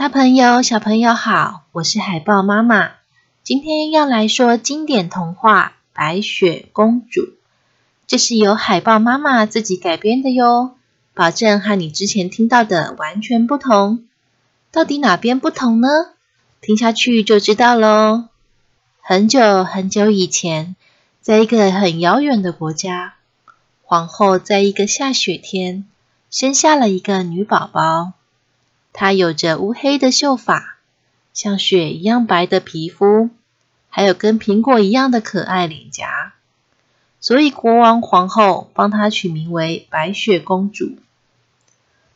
大朋友、小朋友好，我是海豹妈妈。今天要来说经典童话《白雪公主》，这是由海豹妈妈自己改编的哟，保证和你之前听到的完全不同。到底哪边不同呢？听下去就知道喽。很久很久以前，在一个很遥远的国家，皇后在一个下雪天生下了一个女宝宝。她有着乌黑的秀发，像雪一样白的皮肤，还有跟苹果一样的可爱脸颊，所以国王皇后帮她取名为白雪公主。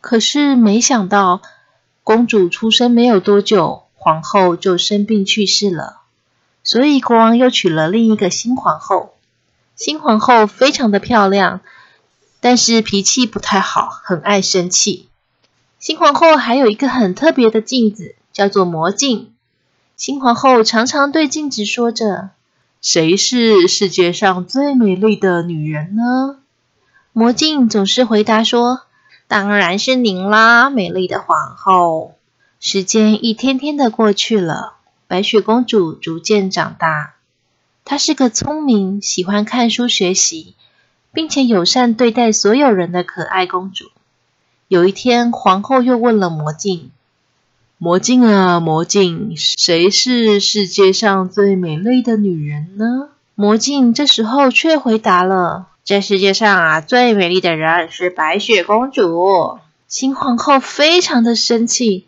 可是没想到，公主出生没有多久，皇后就生病去世了，所以国王又娶了另一个新皇后。新皇后非常的漂亮，但是脾气不太好，很爱生气。新皇后还有一个很特别的镜子，叫做魔镜。新皇后常常对镜子说着：“谁是世界上最美丽的女人呢？”魔镜总是回答说：“当然是您啦，美丽的皇后。”时间一天天的过去了，白雪公主逐渐长大。她是个聪明、喜欢看书学习，并且友善对待所有人的可爱公主。有一天，皇后又问了魔镜：“魔镜啊，魔镜，谁是世界上最美丽的女人呢？”魔镜这时候却回答了：“这世界上啊，最美丽的人是白雪公主。”新皇后非常的生气，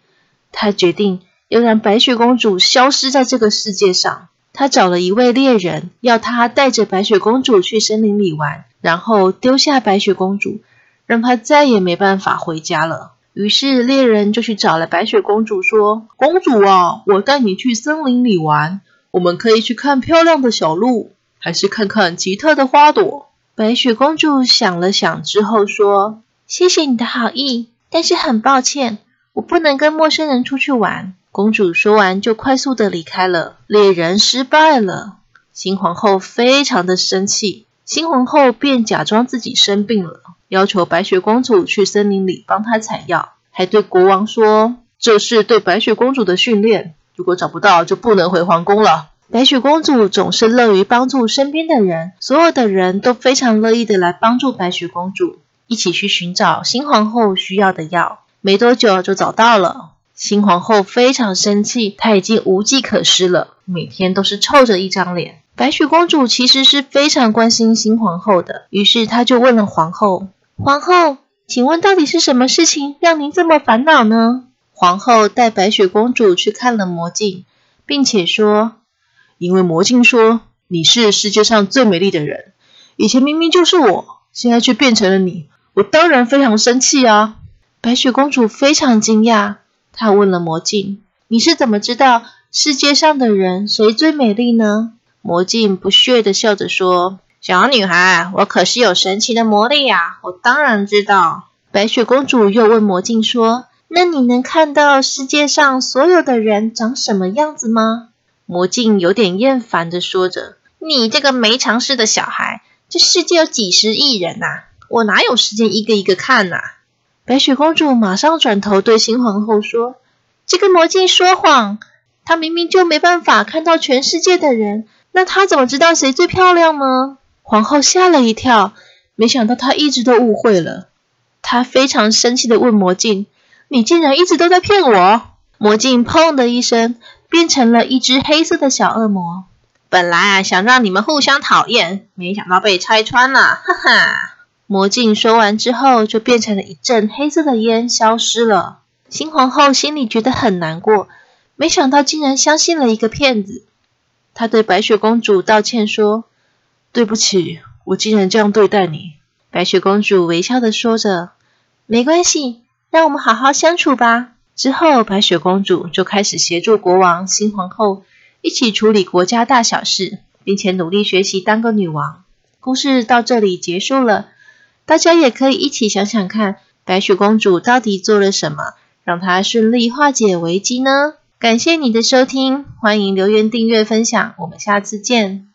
她决定要让白雪公主消失在这个世界上。她找了一位猎人，要他带着白雪公主去森林里玩，然后丢下白雪公主。让她再也没办法回家了。于是猎人就去找了白雪公主，说：“公主啊，我带你去森林里玩，我们可以去看漂亮的小鹿，还是看看奇特的花朵？”白雪公主想了想之后说：“谢谢你的好意，但是很抱歉，我不能跟陌生人出去玩。”公主说完就快速的离开了。猎人失败了，新皇后非常的生气，新皇后便假装自己生病了。要求白雪公主去森林里帮她采药，还对国王说：“这是对白雪公主的训练，如果找不到就不能回皇宫了。”白雪公主总是乐于帮助身边的人，所有的人都非常乐意的来帮助白雪公主，一起去寻找新皇后需要的药。没多久就找到了。新皇后非常生气，她已经无计可施了，每天都是臭着一张脸。白雪公主其实是非常关心新皇后的，于是她就问了皇后。皇后，请问到底是什么事情让您这么烦恼呢？皇后带白雪公主去看了魔镜，并且说：“因为魔镜说你是世界上最美丽的人，以前明明就是我，现在却变成了你，我当然非常生气啊！”白雪公主非常惊讶，她问了魔镜：“你是怎么知道世界上的人谁最美丽呢？”魔镜不屑的笑着说。小女孩，我可是有神奇的魔力呀！我当然知道。白雪公主又问魔镜说：“那你能看到世界上所有的人长什么样子吗？”魔镜有点厌烦的说着：“你这个没常识的小孩，这世界有几十亿人呐，我哪有时间一个一个看呐？”白雪公主马上转头对新皇后说：“这个魔镜说谎，他明明就没办法看到全世界的人，那他怎么知道谁最漂亮呢？”皇后吓了一跳，没想到她一直都误会了。她非常生气的问魔镜：“你竟然一直都在骗我！”魔镜砰的一声变成了一只黑色的小恶魔。本来啊想让你们互相讨厌，没想到被拆穿了，哈哈！魔镜说完之后，就变成了一阵黑色的烟，消失了。新皇后心里觉得很难过，没想到竟然相信了一个骗子。她对白雪公主道歉说。对不起，我竟然这样对待你。”白雪公主微笑的说着，“没关系，让我们好好相处吧。”之后，白雪公主就开始协助国王、新皇后一起处理国家大小事，并且努力学习当个女王。故事到这里结束了，大家也可以一起想想看，白雪公主到底做了什么，让她顺利化解危机呢？感谢你的收听，欢迎留言、订阅、分享，我们下次见。